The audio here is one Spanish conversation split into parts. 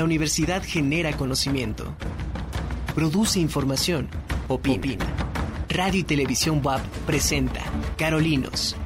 la universidad genera conocimiento, produce información, opina. Radio y Televisión WAP presenta Carolinos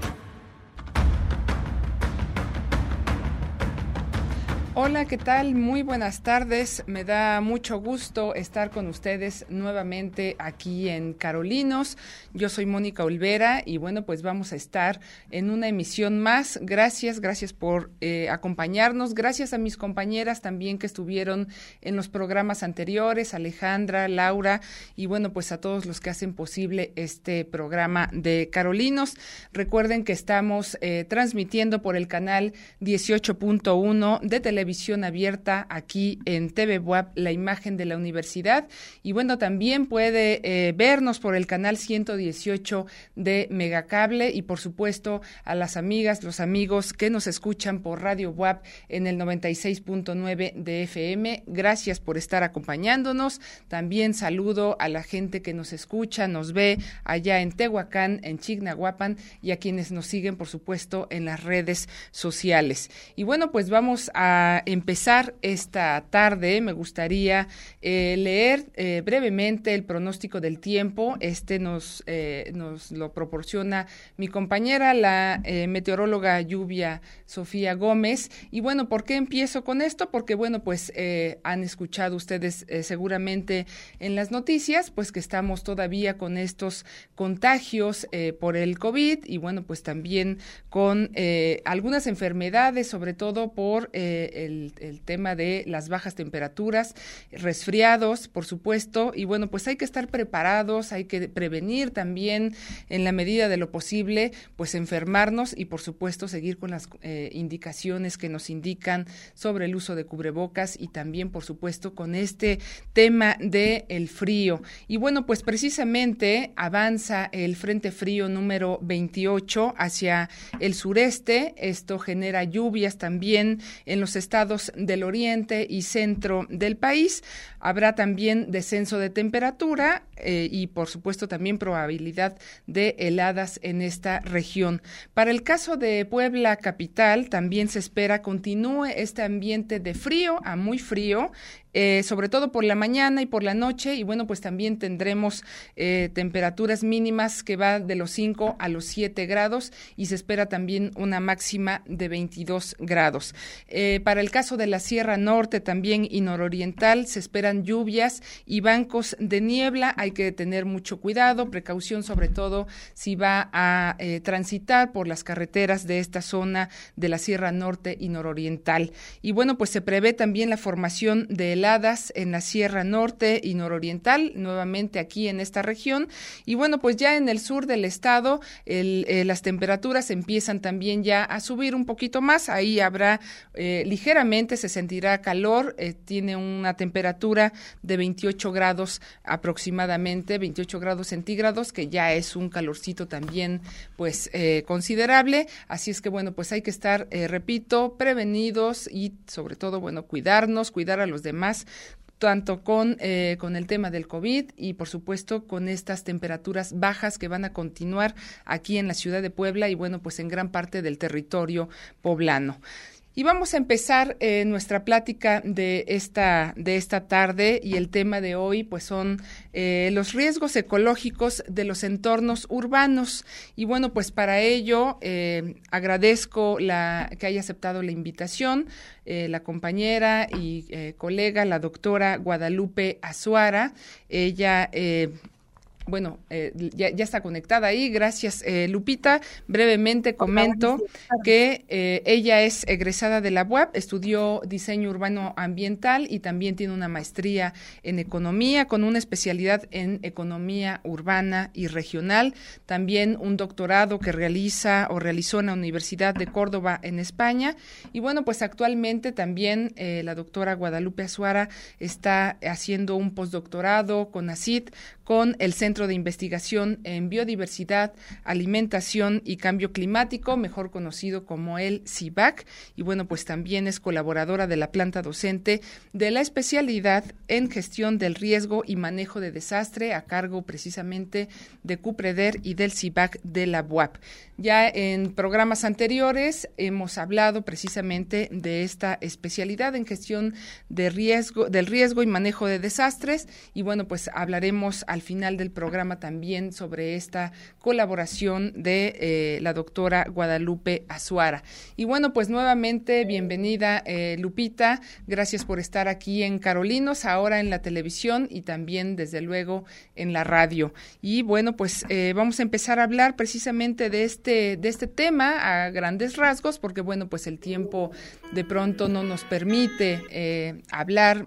Hola, ¿qué tal? Muy buenas tardes. Me da mucho gusto estar con ustedes nuevamente aquí en Carolinos. Yo soy Mónica Olvera y bueno, pues vamos a estar en una emisión más. Gracias, gracias por eh, acompañarnos. Gracias a mis compañeras también que estuvieron en los programas anteriores, Alejandra, Laura y bueno, pues a todos los que hacen posible este programa de Carolinos. Recuerden que estamos eh, transmitiendo por el canal 18.1 de televisión televisión abierta aquí en TV Buap, la imagen de la universidad. Y bueno, también puede eh, vernos por el canal 118 de Megacable y por supuesto a las amigas, los amigos que nos escuchan por Radio Buap en el 96.9 de FM. Gracias por estar acompañándonos. También saludo a la gente que nos escucha, nos ve allá en Tehuacán, en Chignahuapan y a quienes nos siguen, por supuesto, en las redes sociales. Y bueno, pues vamos a empezar esta tarde, me gustaría eh, leer eh, brevemente el pronóstico del tiempo. Este nos, eh, nos lo proporciona mi compañera, la meteoróloga Lluvia Sofía Gómez. Y bueno, ¿por qué empiezo con esto? Porque bueno, pues han escuchado ustedes seguramente en las noticias, pues que estamos todavía con estos contagios por el COVID y bueno, pues también con algunas enfermedades, sobre todo por el, tema de las bajas temperaturas, resfriados, por supuesto, y bueno, pues hay que estar preparados, hay que prevenir también en la medida de lo posible, pues enfermarnos y por supuesto seguir con las eh, indicaciones que nos indican sobre el uso de cubrebocas y también, por supuesto, con este tema de el frío. Y bueno, pues precisamente avanza el Frente Frío número 28 hacia el sureste. Esto genera lluvias también en los estados del oriente y centro del país. Habrá también descenso de temperatura eh, y, por supuesto, también probabilidad de heladas en esta región. Para el caso de Puebla capital, también se espera continúe este ambiente de frío a muy frío eh, sobre todo por la mañana y por la noche. Y bueno, pues también tendremos eh, temperaturas mínimas que va de los 5 a los 7 grados y se espera también una máxima de 22 grados. Eh, para el caso de la Sierra Norte también y nororiental se esperan lluvias y bancos de niebla. Hay que tener mucho cuidado, precaución sobre todo si va a transitar por las carreteras de esta zona de la Sierra Norte y nororiental. Y bueno, pues se prevé también la formación de en la Sierra Norte y Nororiental, nuevamente aquí en esta región. Y bueno, pues ya en el sur del estado eh, las temperaturas empiezan también ya a subir un poquito más. Ahí habrá eh, ligeramente, se sentirá calor, eh, tiene una temperatura de 28 grados aproximadamente, 28 grados centígrados, que ya es un calorcito también pues considerable. Así es que bueno, pues hay que estar, repito, prevenidos y sobre todo, bueno, cuidarnos, cuidar a los demás tanto con, eh, con el tema del COVID y por supuesto con estas temperaturas bajas que van a continuar aquí en la ciudad de Puebla y bueno, pues en gran parte del territorio poblano. Y vamos a empezar eh, nuestra plática de esta, de esta tarde y el tema de hoy pues son eh, los riesgos ecológicos de los entornos urbanos. Y bueno, pues para ello eh, agradezco que haya aceptado la invitación la compañera y colega, la doctora Guadalupe Azuara. Ella bueno, eh, ya, está conectada ahí. Gracias, eh, Lupita. Brevemente comento que eh, ella es egresada de la UAP, estudió diseño urbano ambiental y también tiene una maestría en economía con una especialidad en economía urbana y regional. También un doctorado que realiza o realizó en la Universidad de Córdoba en España. Y bueno, pues actualmente también la doctora Guadalupe Azuara está haciendo un postdoctorado con ACID con el Centro De Investigación en Biodiversidad, Alimentación y Cambio Climático, mejor conocido como el CIBAC, y bueno, pues también es colaboradora de la planta docente de la especialidad en gestión del riesgo y manejo de desastre a cargo precisamente de CUPREDER y del CIBAC de la UAP. Ya en programas anteriores hemos hablado precisamente de esta especialidad en gestión de riesgo, del riesgo y manejo de desastres y bueno, pues hablaremos al final del programa también sobre esta colaboración de eh, la doctora Guadalupe Azuara. Y bueno, pues nuevamente bienvenida eh, Lupita, gracias por estar aquí en Carolinos, ahora en la televisión y también desde luego en la radio. Y bueno, pues eh, vamos a empezar a hablar precisamente de este de este tema a grandes rasgos, porque bueno, pues el tiempo de pronto no nos permite hablar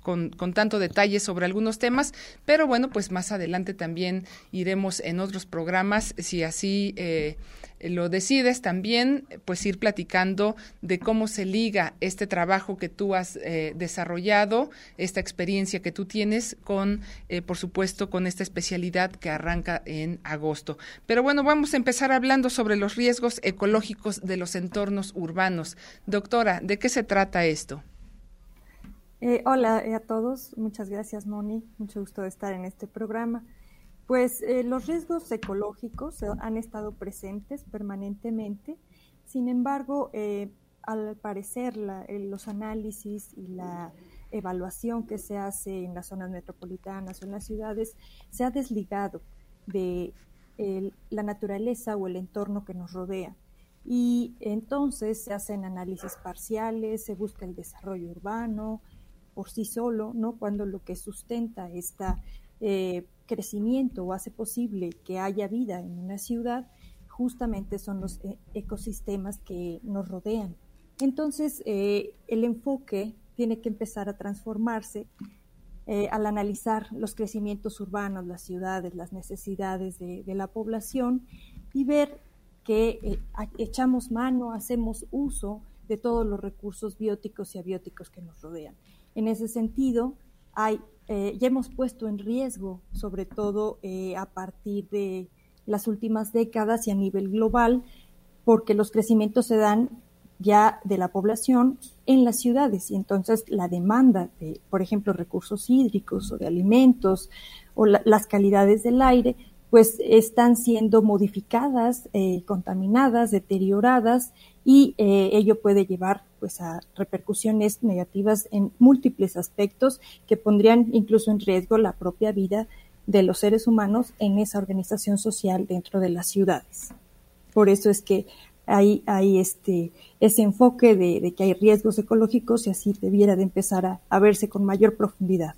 con, con, tanto detalle sobre algunos temas, pero bueno, pues más adelante también iremos en otros programas, si así eh, lo decides también, pues ir platicando de cómo se liga este trabajo que tú has eh, desarrollado, esta experiencia que tú tienes con, eh, por supuesto, con esta especialidad que arranca en agosto. Pero bueno, vamos a empezar hablando sobre los riesgos ecológicos de los entornos urbanos. Doctora, ¿de qué se trata esto? Eh, hola a todos, muchas gracias Moni, mucho gusto de estar en este programa. Pues eh, los riesgos ecológicos han estado presentes permanentemente, sin embargo, eh, al parecer los análisis y la evaluación que se hace en las zonas metropolitanas o en las ciudades se ha desligado de la naturaleza o el entorno que nos rodea. Y entonces se hacen análisis parciales, se busca el desarrollo urbano por sí solo, ¿no? Cuando lo que sustenta esta eh, crecimiento o hace posible que haya vida en una ciudad, justamente son los eh, ecosistemas que nos rodean. Entonces, eh, el enfoque tiene que empezar a transformarse eh, al analizar los crecimientos urbanos, las ciudades, las necesidades de, de la población y ver que echamos mano, hacemos uso de todos los recursos bióticos y abióticos que nos rodean. En ese sentido, hay eh, ya hemos puesto en riesgo, sobre todo eh, a partir de las últimas décadas y a nivel global, porque los crecimientos se dan ya de la población en las ciudades. Y entonces la demanda de, por ejemplo, recursos hídricos o de alimentos o las calidades del aire, pues están siendo modificadas, eh, contaminadas, deterioradas y ello puede llevar pues a repercusiones negativas en múltiples aspectos que pondrían incluso en riesgo la propia vida de los seres humanos en esa organización social dentro de las ciudades. Por eso es que hay, hay este, ese enfoque de, que hay riesgos ecológicos y así debiera de empezar a verse con mayor profundidad.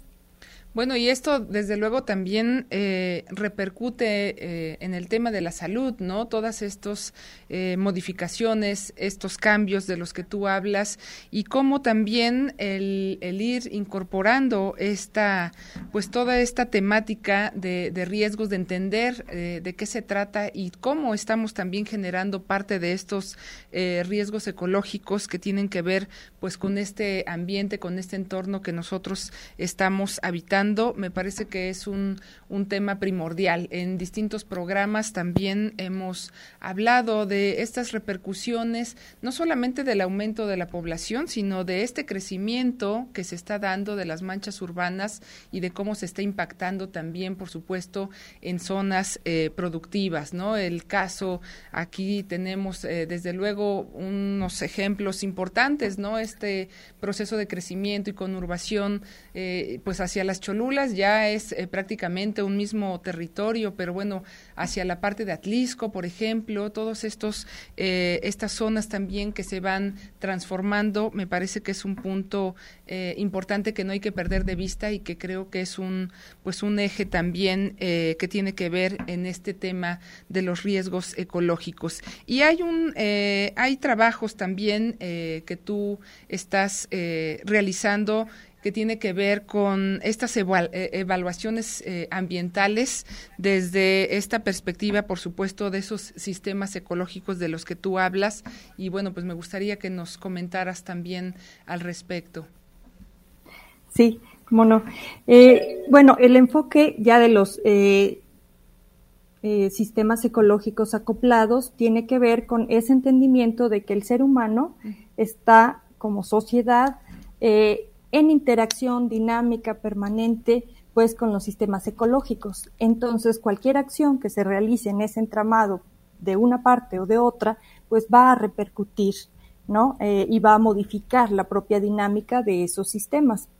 Bueno, y esto desde luego también eh, repercute eh, en el tema de la salud, ¿no? Todas estas eh, modificaciones, estos cambios de los que tú hablas y cómo también el, ir incorporando esta, pues toda esta temática de, de riesgos, de entender de qué se trata y cómo estamos también generando parte de estos riesgos ecológicos que tienen que ver, pues, con este ambiente, con este entorno que nosotros estamos habitando me parece que es un, un tema primordial. En distintos programas también hemos hablado de estas repercusiones, no solamente del aumento de la población, sino de este crecimiento que se está dando de las manchas urbanas y de cómo se está impactando también, por supuesto, en zonas eh, productivas, ¿no? El caso aquí tenemos eh, desde luego unos ejemplos importantes, ¿no? Este proceso de crecimiento y conurbación, eh, pues hacia las Cholulas ya es eh, prácticamente un mismo territorio, pero bueno, hacia la parte de Atlisco, por ejemplo, todos estos eh, estas zonas también que se van transformando, me parece que es un punto eh, importante que no hay que perder de vista y que creo que es un pues un eje también que tiene que ver en este tema de los riesgos ecológicos. Y hay un hay trabajos también que tú estás realizando que tiene que ver con estas eh, evaluaciones eh, ambientales desde esta perspectiva, por supuesto, de esos sistemas ecológicos de los que tú hablas. Y bueno, pues me gustaría que nos comentaras también al respecto. Sí, ¿Cómo no? Eh, bueno, el enfoque ya de los eh, eh, sistemas ecológicos acoplados tiene que ver con ese entendimiento de que el ser humano está como sociedad en interacción dinámica permanente pues con los sistemas ecológicos. Entonces, cualquier acción que se realice en ese entramado de una parte o de otra, pues va a repercutir, ¿no? y va a modificar la propia dinámica de esos sistemas.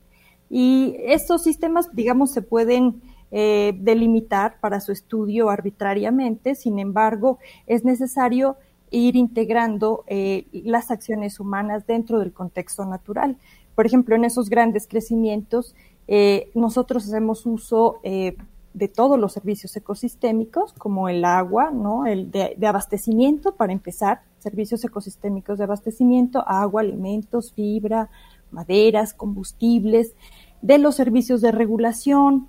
Y estos sistemas, digamos, se pueden eh, delimitar para su estudio arbitrariamente, sin embargo, es necesario ir integrando eh, las acciones humanas dentro del contexto natural. Por ejemplo, en esos grandes crecimientos, eh, nosotros hacemos uso de todos los servicios ecosistémicos, como el agua, ¿no? El de, de, abastecimiento, para empezar, servicios ecosistémicos de abastecimiento, agua, alimentos, fibra, maderas, combustibles, de los servicios de regulación,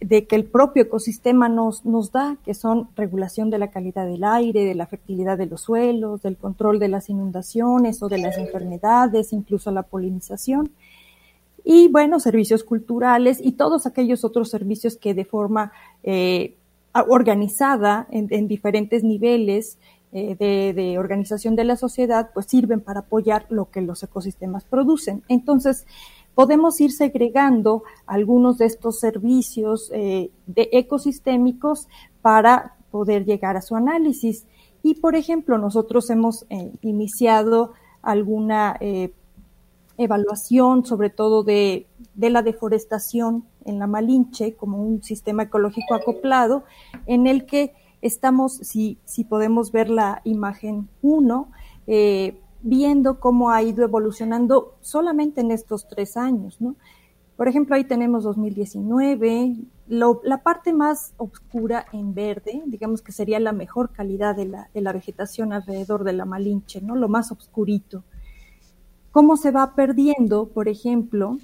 de que el propio ecosistema nos, nos da, que son regulación de la calidad del aire, de la fertilidad de los suelos, del control de las inundaciones o de las enfermedades, incluso la polinización. Y bueno, servicios culturales y todos aquellos otros servicios que de forma eh, organizada en, diferentes niveles eh, de, de, organización de la sociedad, pues sirven para apoyar lo que los ecosistemas producen. Entonces, podemos ir segregando algunos de estos servicios eh, ecosistémicos para poder llegar a su análisis. Y, por ejemplo, nosotros hemos eh, iniciado alguna eh, evaluación, sobre todo de, de, la deforestación en la Malinche, como un sistema ecológico acoplado, en el que estamos, si, si podemos ver la imagen 1, viendo cómo ha ido evolucionando solamente en estos tres años, ¿no? Por ejemplo, ahí tenemos 2019, la parte más oscura en verde, digamos que sería la mejor calidad de la, de la vegetación alrededor de la Malinche, ¿no? Lo más oscurito. Cómo se va perdiendo, por ejemplo,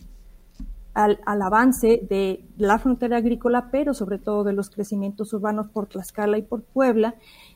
al, al, avance de la frontera agrícola, pero sobre todo de los crecimientos urbanos por Tlaxcala y por Puebla,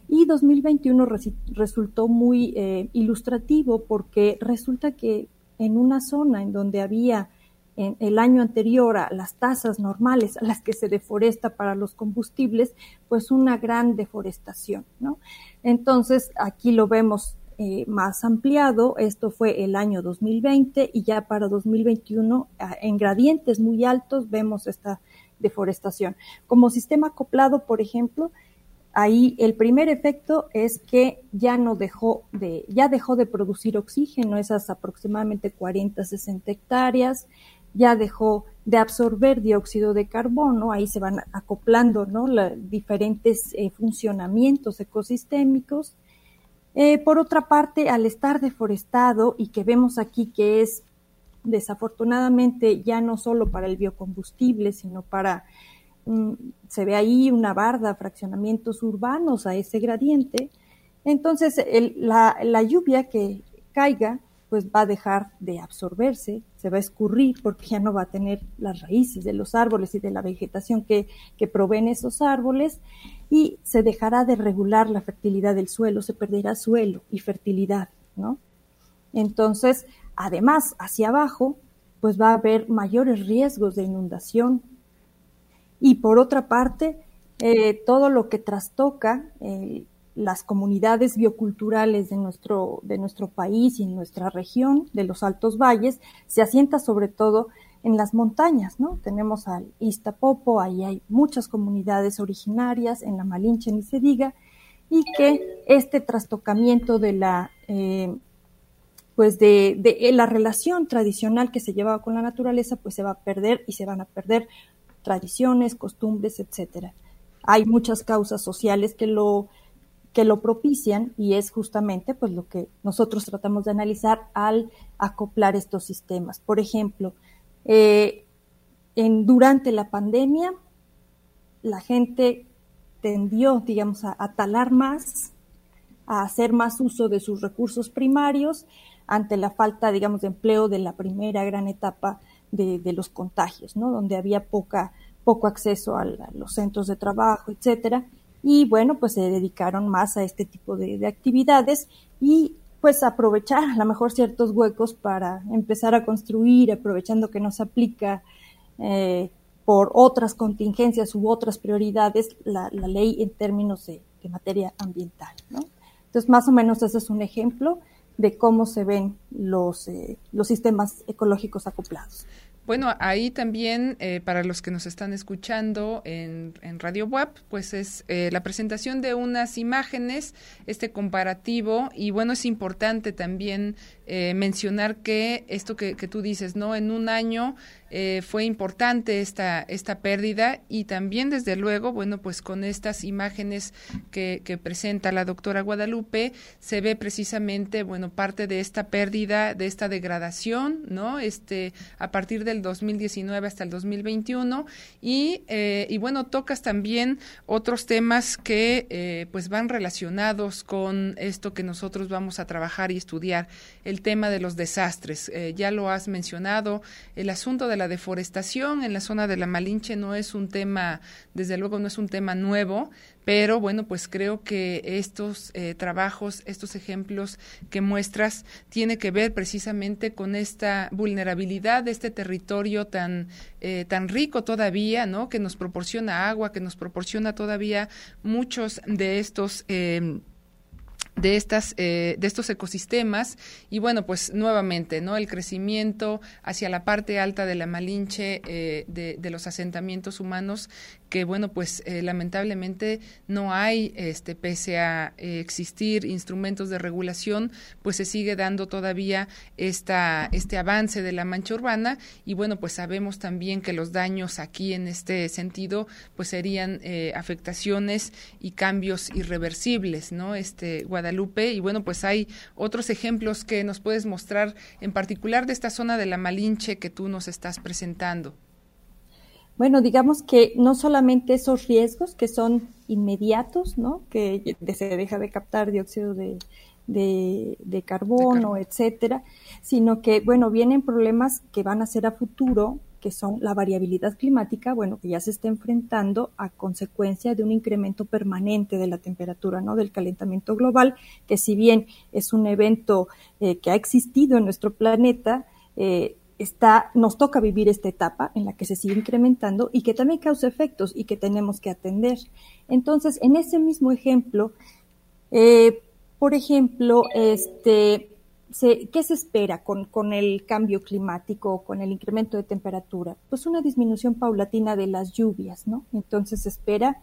y 2021 resultó muy eh, ilustrativo porque resulta que en una zona en donde había en el año anterior a las tasas normales a las que se deforesta para los combustibles, pues una gran deforestación, ¿no? Entonces, aquí lo vemos eh, más ampliado, esto fue el año 2020 y ya para 2021 en gradientes muy altos vemos esta deforestación. Como sistema acoplado, por ejemplo, Ahí el primer efecto es que ya no dejó de, ya dejó de producir oxígeno, esas aproximadamente 40, 60 hectáreas, ya dejó de absorber dióxido de carbono, ahí se van acoplando ¿no? diferentes eh, funcionamientos ecosistémicos. Eh, por otra parte, al estar deforestado y que vemos aquí que es desafortunadamente ya no solo para el biocombustible, sino para Mm, se ve ahí una barda, fraccionamientos urbanos a ese gradiente, entonces la, la, lluvia que caiga pues va a dejar de absorberse, se va a escurrir porque ya no va a tener las raíces de los árboles y de la vegetación que, que proveen esos árboles y se dejará de regular la fertilidad del suelo, se perderá suelo y fertilidad, ¿no? Entonces, además, hacia abajo, pues va a haber mayores riesgos de inundación, y por otra parte, eh, todo lo que trastoca las comunidades bioculturales de nuestro, de nuestro país y en nuestra región de los Altos Valles se asienta sobre todo en las montañas, ¿no? Tenemos al Iztapopo, ahí hay muchas comunidades originarias, en la Malinche ni se diga, y que este trastocamiento de la, eh, pues de, de, la relación tradicional que se llevaba con la naturaleza, pues se va a perder y se van a perder tradiciones, costumbres, etcétera. Hay muchas causas sociales que lo que lo propician y es justamente pues lo que nosotros tratamos de analizar al acoplar estos sistemas. Por ejemplo, eh, en, durante la pandemia la gente tendió, digamos, a, a, talar más, a hacer más uso de sus recursos primarios ante la falta, digamos, de empleo de la primera gran etapa de, los contagios, ¿no? Donde había poca, poco acceso a, los centros de trabajo, etcétera. Y bueno, pues se dedicaron más a este tipo de, actividades y pues aprovechar a lo mejor ciertos huecos para empezar a construir, aprovechando que no se aplica eh, por otras contingencias u otras prioridades la, ley en términos de, materia ambiental. ¿no? Entonces, más o menos ese es un ejemplo de cómo se ven los, eh, los sistemas ecológicos acoplados. Bueno, ahí también, eh, para los que nos están escuchando en, Radio Web, pues es eh, la presentación de unas imágenes, este comparativo, y bueno, es importante también eh, mencionar que esto que, que, tú dices, ¿no? En un año eh, fue importante esta, esta pérdida y también, desde luego, bueno, pues con estas imágenes que, que, presenta la doctora Guadalupe, se ve precisamente, bueno, parte de esta pérdida, de esta degradación, ¿no? Este, a partir del 2019 hasta el 2021 y, eh, y bueno, tocas también otros temas que eh, pues van relacionados con esto que nosotros vamos a trabajar y estudiar, el tema de los desastres. ya lo has mencionado, el asunto de la deforestación en la zona de la Malinche no es un tema, desde luego no es un tema nuevo, pero bueno, pues creo que estos eh, trabajos, estos ejemplos que muestras, tiene que ver precisamente con esta vulnerabilidad de este territorio tan, eh, tan rico todavía, ¿no? Que nos proporciona agua, que nos proporciona todavía muchos de estos eh, de estas eh, de estos ecosistemas y bueno pues nuevamente no el crecimiento hacia la parte alta de la Malinche eh, de, de, los asentamientos humanos que bueno pues eh, lamentablemente no hay este pese a eh, existir instrumentos de regulación pues se sigue dando todavía esta este avance de la mancha urbana. Y bueno pues sabemos también que los daños aquí en este sentido pues serían eh, afectaciones y cambios irreversibles no este Guadalupe y bueno pues hay otros ejemplos que nos puedes mostrar en particular de esta zona de la Malinche que tú nos estás presentando bueno, digamos que no solamente esos riesgos que son inmediatos, ¿no? Que se deja de captar dióxido de, de, carbono, etcétera, sino que, bueno, vienen problemas que van a ser a futuro, que son la variabilidad climática, bueno, que ya se está enfrentando a consecuencia de un incremento permanente de la temperatura, ¿no? Del calentamiento global, que si bien es un evento eh, que ha existido en nuestro planeta, eh, está, nos toca vivir esta etapa en la que se sigue incrementando y que también causa efectos y que tenemos que atender. Entonces, en ese mismo ejemplo, eh, por ejemplo, este, ¿qué se espera con, con, el cambio climático, con el incremento de temperatura? Pues una disminución paulatina de las lluvias, ¿no? Entonces se espera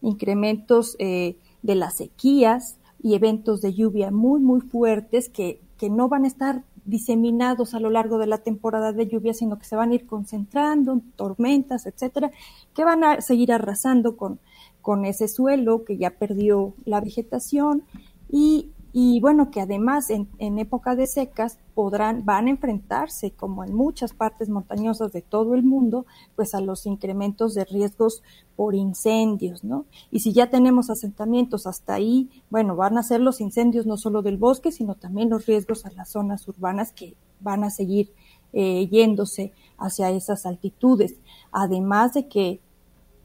incrementos eh, de las sequías y eventos de lluvia muy, muy fuertes que, que no van a estar diseminados a lo largo de la temporada de lluvia, sino que se van a ir concentrando, tormentas, etcétera, que van a seguir arrasando con, con ese suelo que ya perdió la vegetación y y bueno, que además en, época de secas podrán, van a enfrentarse, como en muchas partes montañosas de todo el mundo, pues a los incrementos de riesgos por incendios, ¿no? Y si ya tenemos asentamientos hasta ahí, bueno, van a ser los incendios no solo del bosque, sino también los riesgos a las zonas urbanas que van a seguir eh, yéndose hacia esas altitudes. Además de que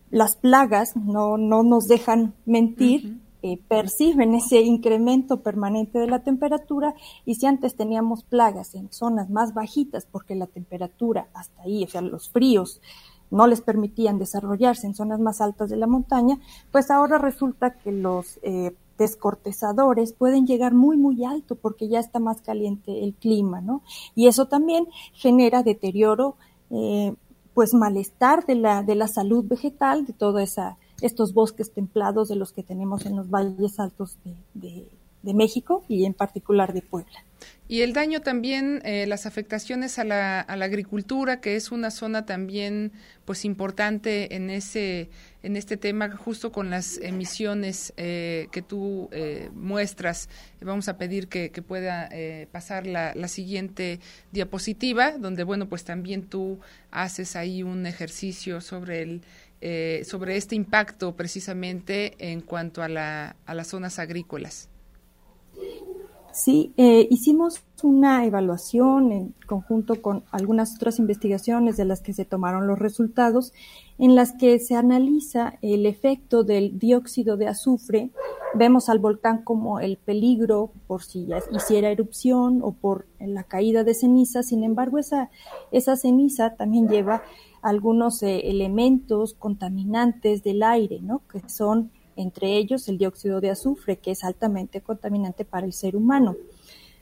las plagas no, no nos dejan mentir. Eh, perciben ese incremento permanente de la temperatura y si antes teníamos plagas en zonas más bajitas porque la temperatura hasta ahí, o sea, los fríos no les permitían desarrollarse en zonas más altas de la montaña, pues ahora resulta que los eh, descortezadores pueden llegar muy, muy alto porque ya está más caliente el clima, ¿no? Y eso también genera deterioro, eh, pues malestar de la, de la salud vegetal, de toda esa estos bosques templados de los que tenemos en los valles altos de, México y en particular de Puebla. Y el daño también, eh, las afectaciones a la, a la, agricultura, que es una zona también pues importante en ese en este tema, justo con las emisiones eh, que tú eh, muestras. Vamos a pedir que, pueda pasar la, la, siguiente diapositiva, donde bueno pues también tú haces ahí un ejercicio sobre el eh, sobre este impacto precisamente en cuanto a, la, a las zonas agrícolas. Sí, eh, hicimos una evaluación en conjunto con algunas otras investigaciones de las que se tomaron los resultados, en las que se analiza el efecto del dióxido de azufre. Vemos al volcán como el peligro por si hiciera erupción o por la caída de ceniza. Sin embargo, esa, esa ceniza también lleva algunos eh, elementos contaminantes del aire, ¿no? Que son entre ellos el dióxido de azufre, que es altamente contaminante para el ser humano.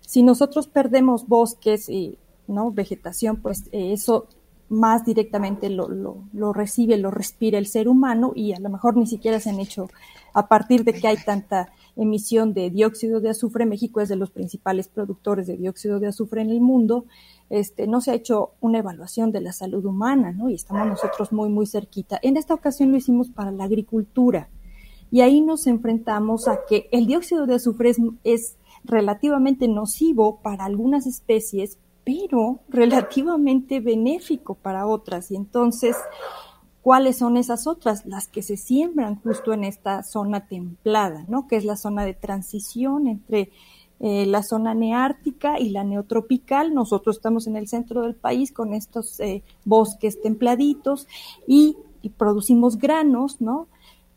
Si nosotros perdemos bosques y ¿no? vegetación, pues eh, eso más directamente lo, lo, recibe, lo respira el ser humano y a lo mejor ni siquiera se han hecho, a partir de que hay tanta emisión de dióxido de azufre, México es de los principales productores de dióxido de azufre en el mundo, este, no se ha hecho una evaluación de la salud humana, ¿no? Y estamos nosotros muy, muy cerquita. En esta ocasión lo hicimos para la agricultura y ahí nos enfrentamos a que el dióxido de azufre es, relativamente nocivo para algunas especies, pero relativamente benéfico para otras. Y entonces, ¿cuáles son esas otras? Las que se siembran justo en esta zona templada, ¿no? Que es la zona de transición entre eh, la zona neártica y la neotropical. Nosotros estamos en el centro del país con estos eh, bosques templaditos y, y producimos granos, ¿no?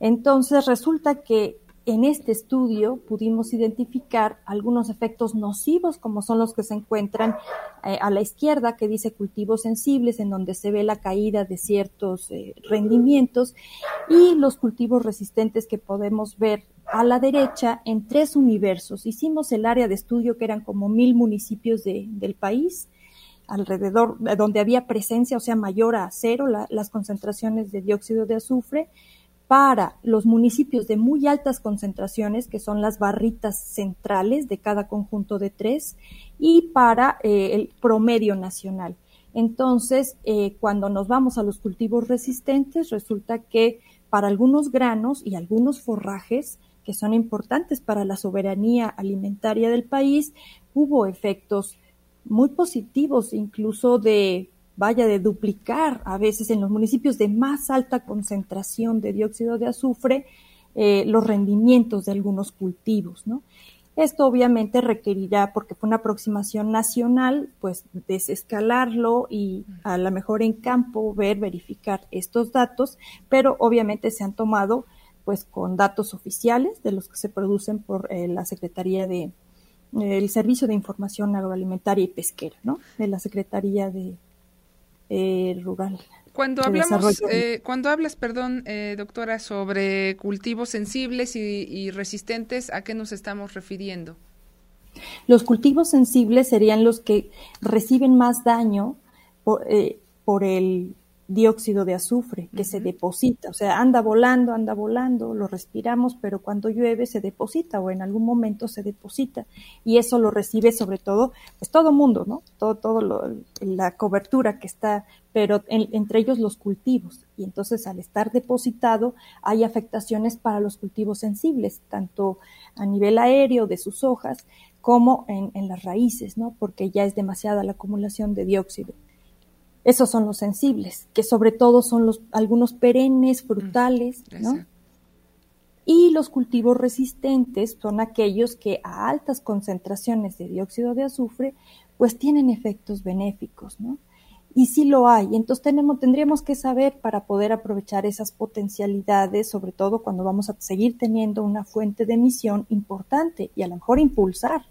Entonces resulta que en este estudio pudimos identificar algunos efectos nocivos, como son los que se encuentran eh, a la izquierda, que dice cultivos sensibles, en donde se ve la caída de ciertos eh, rendimientos, y los cultivos resistentes que podemos ver a la derecha en tres universos. Hicimos el área de estudio que eran como mil municipios del país, alrededor, de donde había presencia, o sea, mayor a cero las concentraciones de dióxido de azufre para los municipios de muy altas concentraciones, que son las barritas centrales de cada conjunto de tres, y para eh, el promedio nacional. Entonces, eh, cuando nos vamos a los cultivos resistentes, resulta que para algunos granos y algunos forrajes, que son importantes para la soberanía alimentaria del país, hubo efectos muy positivos, incluso de vaya de duplicar a veces en los municipios de más alta concentración de dióxido de azufre eh, los rendimientos de algunos cultivos, ¿no? Esto obviamente requerirá, porque fue una aproximación nacional, pues desescalarlo y a lo mejor en campo ver, verificar estos datos, pero obviamente se han tomado pues con datos oficiales de los que se producen por eh, la Secretaría de el Servicio de Información Agroalimentaria y Pesquera, ¿no? De la Secretaría de eh, rural. Cuando hablamos, eh, cuando hablas, perdón, eh, doctora, sobre cultivos sensibles y, resistentes, ¿a qué nos estamos refiriendo? Los cultivos sensibles serían los que reciben más daño por, por el dióxido de azufre que se deposita, o sea, anda volando, anda volando, lo respiramos, pero cuando llueve se deposita o en algún momento se deposita y eso lo recibe sobre todo, pues todo mundo, ¿no? Todo, todo la cobertura que está, pero entre ellos los cultivos y entonces al estar depositado hay afectaciones para los cultivos sensibles, tanto a nivel aéreo de sus hojas como en, en las raíces, ¿no? Porque ya es demasiada la acumulación de dióxido. Esos son los sensibles, que sobre todo son los algunos perennes, frutales, ¿no? Y los cultivos resistentes son aquellos que a altas concentraciones de dióxido de azufre, pues tienen efectos benéficos, ¿no? Y sí lo hay. Entonces tenemos, tendríamos que saber para poder aprovechar esas potencialidades, sobre todo cuando vamos a seguir teniendo una fuente de emisión importante y a lo mejor impulsar,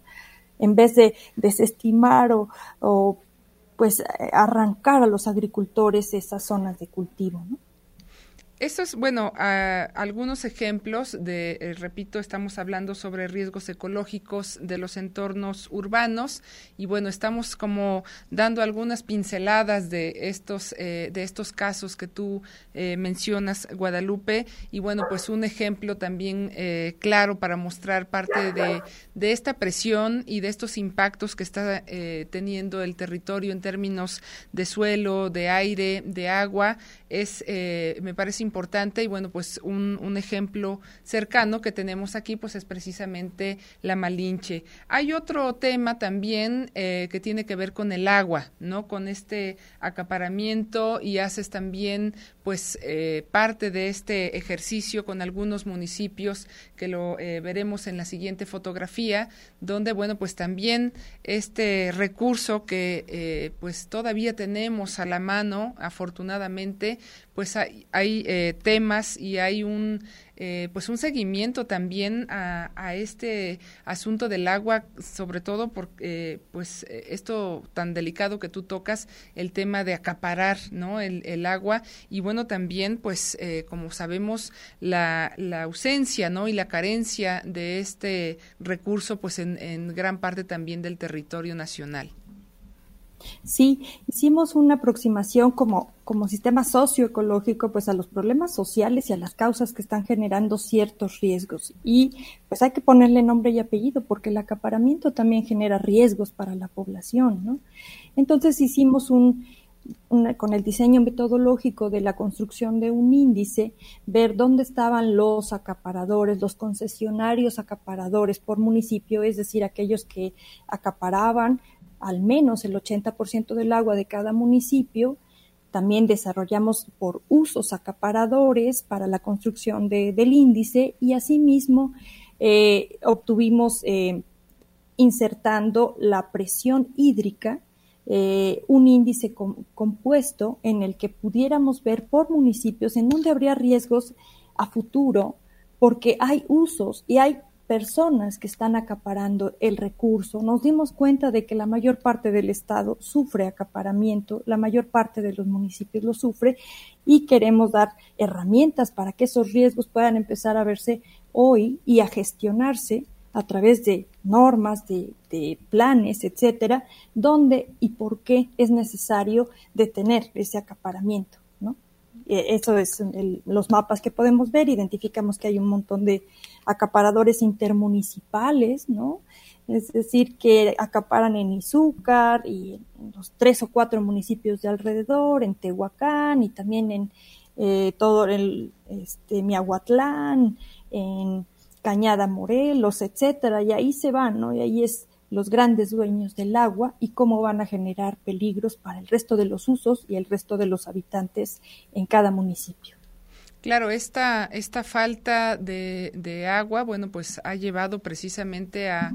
en vez de desestimar o, o pues eh, arrancar a los agricultores esas zonas de cultivo. ¿no? Estos, bueno, algunos ejemplos de, eh, repito, estamos hablando sobre riesgos ecológicos de los entornos urbanos y bueno, estamos como dando algunas pinceladas de estos, eh, de estos casos que tú eh, mencionas, Guadalupe, y bueno, pues un ejemplo también claro para mostrar parte de, de, esta presión y de estos impactos que está teniendo el territorio en términos de suelo, de aire, de agua, es, me parece importante importante y bueno, pues un, ejemplo cercano que tenemos aquí pues es precisamente la Malinche. Hay otro tema también eh, que tiene que ver con el agua, ¿no? Con este acaparamiento y haces también pues eh, parte de este ejercicio con algunos municipios que lo eh, veremos en la siguiente fotografía, donde bueno pues también este recurso que pues todavía tenemos a la mano, afortunadamente, pues hay, hay eh, temas y hay un eh, pues un seguimiento también a, a, este asunto del agua, sobre todo por eh, pues esto tan delicado que tú tocas, el tema de acaparar no el, el agua. Y bueno también pues como sabemos la, la, ausencia no y la carencia de este recurso pues en, en gran parte también del territorio nacional. Sí, hicimos una aproximación como, como sistema socioecológico pues a los problemas sociales y a las causas que están generando ciertos riesgos. Y pues hay que ponerle nombre y apellido porque el acaparamiento también genera riesgos para la población, ¿no? Entonces hicimos un, con el diseño metodológico de la construcción de un índice, ver dónde estaban los acaparadores, los concesionarios acaparadores por municipio, es decir, aquellos que acaparaban al menos el 80% del agua de cada municipio. También desarrollamos por usos acaparadores para la construcción de, del índice y asimismo eh, obtuvimos eh, insertando la presión hídrica, eh, un índice com compuesto en el que pudiéramos ver por municipios en donde habría riesgos a futuro, porque hay usos y hay personas que están acaparando el recurso. Nos dimos cuenta de que la mayor parte del Estado sufre acaparamiento, la mayor parte de los municipios lo sufre y queremos dar herramientas para que esos riesgos puedan empezar a verse hoy y a gestionarse a través de normas, de, planes, etcétera, dónde y por qué es necesario detener ese acaparamiento. Eh, eso es los mapas que podemos ver, identificamos que hay un montón de acaparadores intermunicipales, ¿no? Es decir, que acaparan en Izúcar y en los tres o cuatro municipios de alrededor, en Tehuacán y también en eh, todo el este, Miahuatlán, en Cañada Morelos, etcétera, y ahí se van, ¿no? Y ahí es los grandes dueños del agua y cómo van a generar peligros para el resto de los usos y el resto de los habitantes en cada municipio. Claro, esta, esta falta de, de agua, bueno, pues ha llevado precisamente a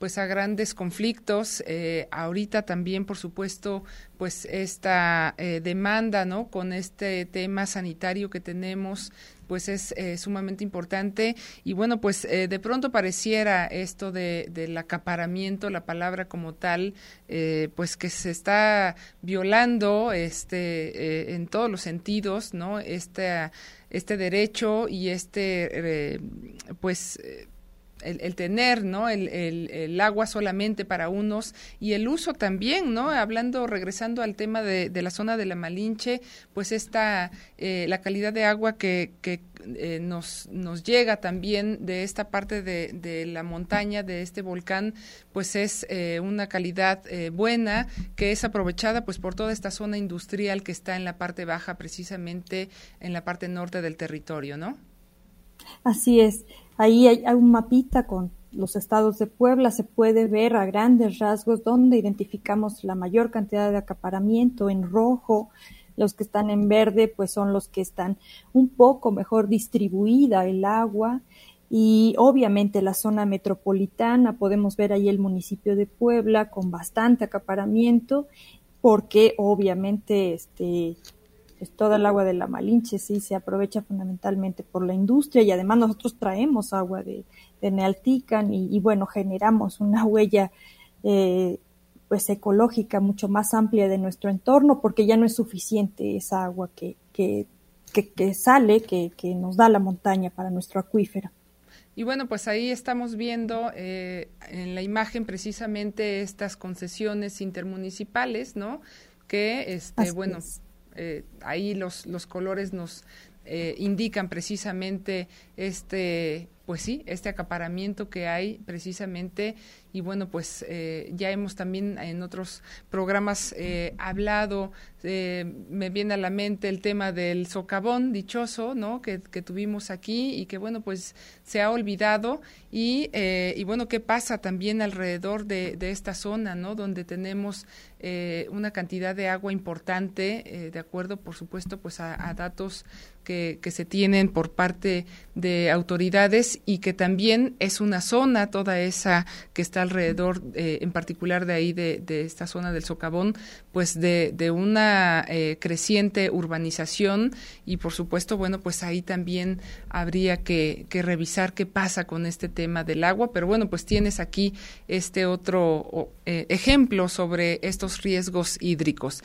pues a grandes conflictos. Eh, ahorita también, por supuesto, pues esta eh, demanda, ¿no? Con este tema sanitario que tenemos, pues es eh, sumamente importante. Y bueno, pues eh, de pronto pareciera esto de, del acaparamiento, la palabra como tal, eh, pues que se está violando este en todos los sentidos, ¿no? Este, este derecho y este, pues el, tener no el, el, agua solamente para unos y el uso también no hablando regresando al tema de, de la zona de la Malinche pues esta eh, la calidad de agua que, que eh, nos nos llega también de esta parte de, de, la montaña de este volcán pues es eh, una calidad buena que es aprovechada pues por toda esta zona industrial que está en la parte baja precisamente en la parte norte del territorio no Así es. Ahí hay, un mapita con los estados de Puebla, se puede ver a grandes rasgos donde identificamos la mayor cantidad de acaparamiento en rojo, los que están en verde pues son los que están un poco mejor distribuida el agua. Y obviamente la zona metropolitana, podemos ver ahí el municipio de Puebla con bastante acaparamiento porque obviamente este pues toda el agua de la Malinche sí se aprovecha fundamentalmente por la industria y además nosotros traemos agua de, de Nealtican y, bueno, generamos una huella eh, pues ecológica mucho más amplia de nuestro entorno porque ya no es suficiente esa agua que, que, que, sale, que, que nos da la montaña para nuestro acuífero. Y bueno, pues ahí estamos viendo eh, en la imagen precisamente estas concesiones intermunicipales, ¿no? Que, este, bueno, eh, ahí los, los colores nos eh, indican precisamente este pues sí, este acaparamiento que hay precisamente y bueno, pues eh, ya hemos también en otros programas eh, hablado, eh, me viene a la mente el tema del socavón dichoso, ¿no? Que, tuvimos aquí y que bueno, pues se ha olvidado y, y bueno, ¿qué pasa también alrededor de, de esta zona, ¿no? Donde tenemos una cantidad de agua importante, de acuerdo, por supuesto, pues a datos que, se tienen por parte de autoridades y que también es una zona, toda esa que está alrededor, eh, en particular de ahí, de, esta zona del socavón, pues de, una eh, creciente urbanización y por supuesto, bueno, pues ahí también habría que, revisar qué pasa con este tema del agua, pero bueno, pues tienes aquí este otro eh, ejemplo sobre estos riesgos hídricos.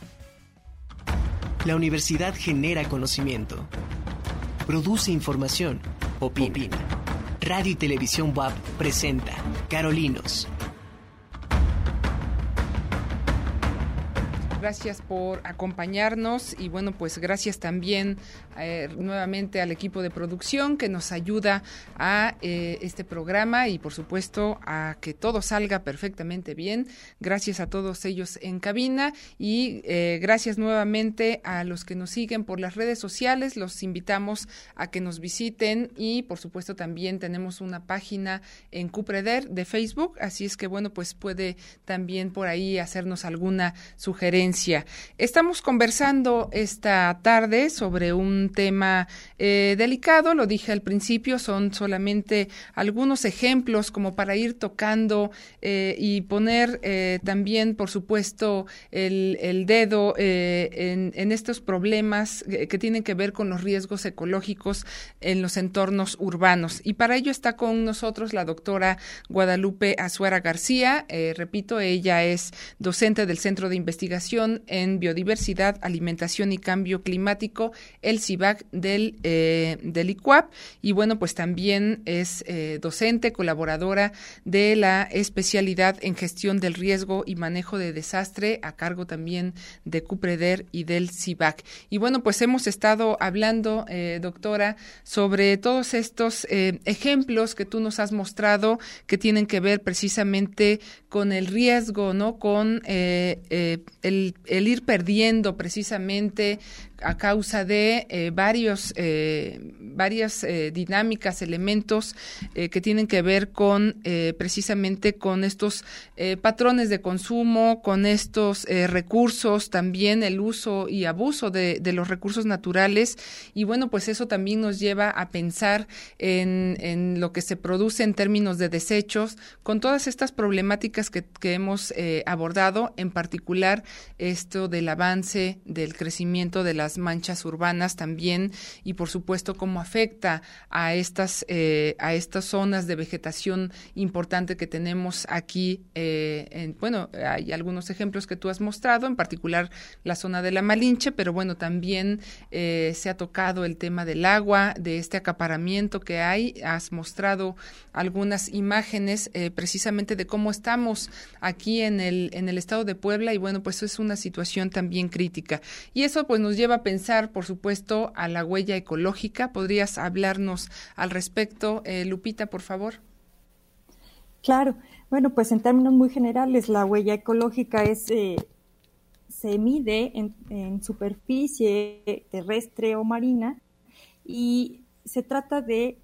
La universidad genera conocimiento, produce información, opina. Radio y Televisión WAP presenta Carolinos gracias por acompañarnos y bueno, pues gracias también eh, nuevamente al equipo de producción que nos ayuda a eh, este programa y por supuesto a que todo salga perfectamente bien. Gracias a todos ellos en cabina y eh, gracias nuevamente a los que nos siguen por las redes sociales. Los invitamos a que nos visiten y por supuesto también tenemos una página en Cupreder de Facebook, así es que bueno, pues puede también por ahí hacernos alguna sugerencia Estamos conversando esta tarde sobre un tema eh, delicado, lo dije al principio, son solamente algunos ejemplos como para ir tocando eh, y poner eh, también, por supuesto, el, dedo en, estos problemas que tienen que ver con los riesgos ecológicos en los entornos urbanos. Y para ello está con nosotros la doctora Guadalupe Azuara García. repito, ella es docente del Centro de Investigación en Biodiversidad, Alimentación y Cambio Climático, el CIVAC del, eh, del ICUAP. Y bueno, pues también es eh, docente, colaboradora de la especialidad en gestión del riesgo y manejo de desastre, a cargo también de CUPREDER y del CIVAC. Y bueno, pues hemos estado hablando, eh, doctora, sobre todos estos ejemplos que tú nos has mostrado que tienen que ver precisamente con el riesgo, ¿no? Con el el, ir perdiendo precisamente a causa de eh, varios, eh, varias eh, dinámicas, elementos que tienen que ver con precisamente con estos patrones de consumo, con estos recursos, también el uso y abuso de, los recursos naturales. Y bueno, pues eso también nos lleva a pensar en, lo que se produce en términos de desechos, con todas estas problemáticas que, hemos abordado, en particular esto del avance, del crecimiento de las manchas urbanas también y por supuesto cómo afecta a estas eh, a estas zonas de vegetación importante que tenemos aquí eh, en, bueno hay algunos ejemplos que tú has mostrado en particular la zona de la Malinche pero bueno también eh, se ha tocado el tema del agua de este acaparamiento que hay. Has mostrado algunas imágenes precisamente de cómo estamos aquí en el en el estado de Puebla y bueno pues es una situación también crítica. Y eso pues nos lleva a pensar, por supuesto, a la huella ecológica. ¿Podrías hablarnos al respecto, eh, Lupita, por favor? Claro. Bueno, pues en términos muy generales, la huella ecológica es eh, se mide en, superficie terrestre o marina y se trata de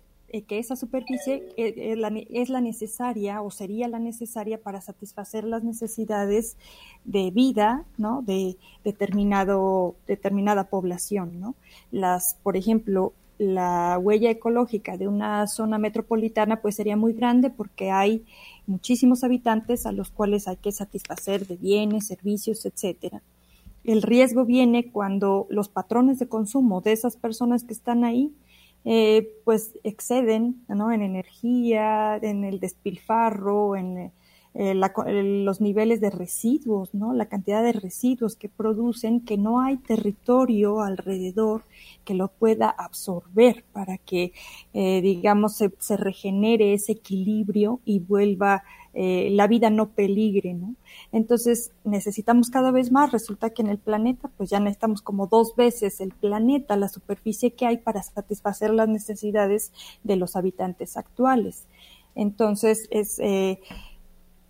que esa superficie es la, necesaria o sería la necesaria para satisfacer las necesidades de vida, ¿no? De determinado, determinada población, ¿no? Las, por ejemplo, la huella ecológica de una zona metropolitana pues sería muy grande porque hay muchísimos habitantes a los cuales hay que satisfacer de bienes, servicios, etcétera. El riesgo viene cuando los patrones de consumo de esas personas que están ahí eh, pues exceden ¿no? en energía, en el despilfarro, en eh, los niveles de residuos, ¿no? la cantidad de residuos que producen, que no hay territorio alrededor que lo pueda absorber para que, eh, digamos, se, se, regenere ese equilibrio y vuelva eh, la vida no peligre, ¿no? Entonces necesitamos cada vez más, resulta que en el planeta pues ya necesitamos como dos veces el planeta, la superficie que hay para satisfacer las necesidades de los habitantes actuales. Entonces es... Eh,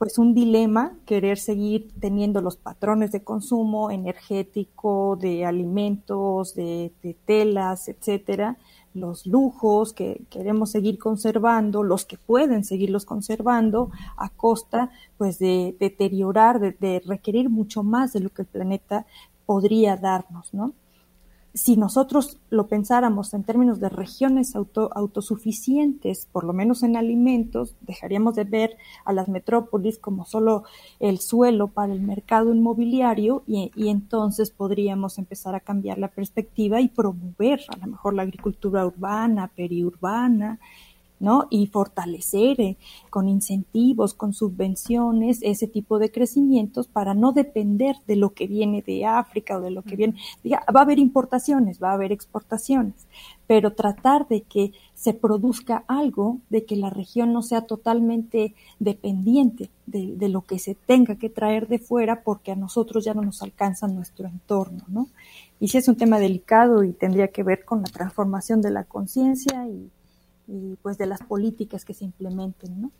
pues un dilema querer seguir teniendo los patrones de consumo energético, de alimentos, de, telas, etcétera, los lujos que queremos seguir conservando, los que pueden seguirlos conservando a costa pues de deteriorar, de, de requerir mucho más de lo que el planeta podría darnos, ¿no? Si nosotros lo pensáramos en términos de regiones autosuficientes, por lo menos en alimentos, dejaríamos de ver a las metrópolis como solo el suelo para el mercado inmobiliario y, y entonces podríamos empezar a cambiar la perspectiva y promover a lo mejor la agricultura urbana, periurbana, ¿no? Y fortalecer eh, con incentivos, con subvenciones, ese tipo de crecimientos para no depender de lo que viene de África o de lo que viene. va a haber importaciones, va a haber exportaciones, pero tratar de que se produzca algo, de que la región no sea totalmente dependiente de, de lo que se tenga que traer de fuera porque a nosotros ya no nos alcanza nuestro entorno, ¿no? Y sí es un tema delicado y tendría que ver con la transformación de la conciencia y y pues de las políticas que se implementen, ¿no?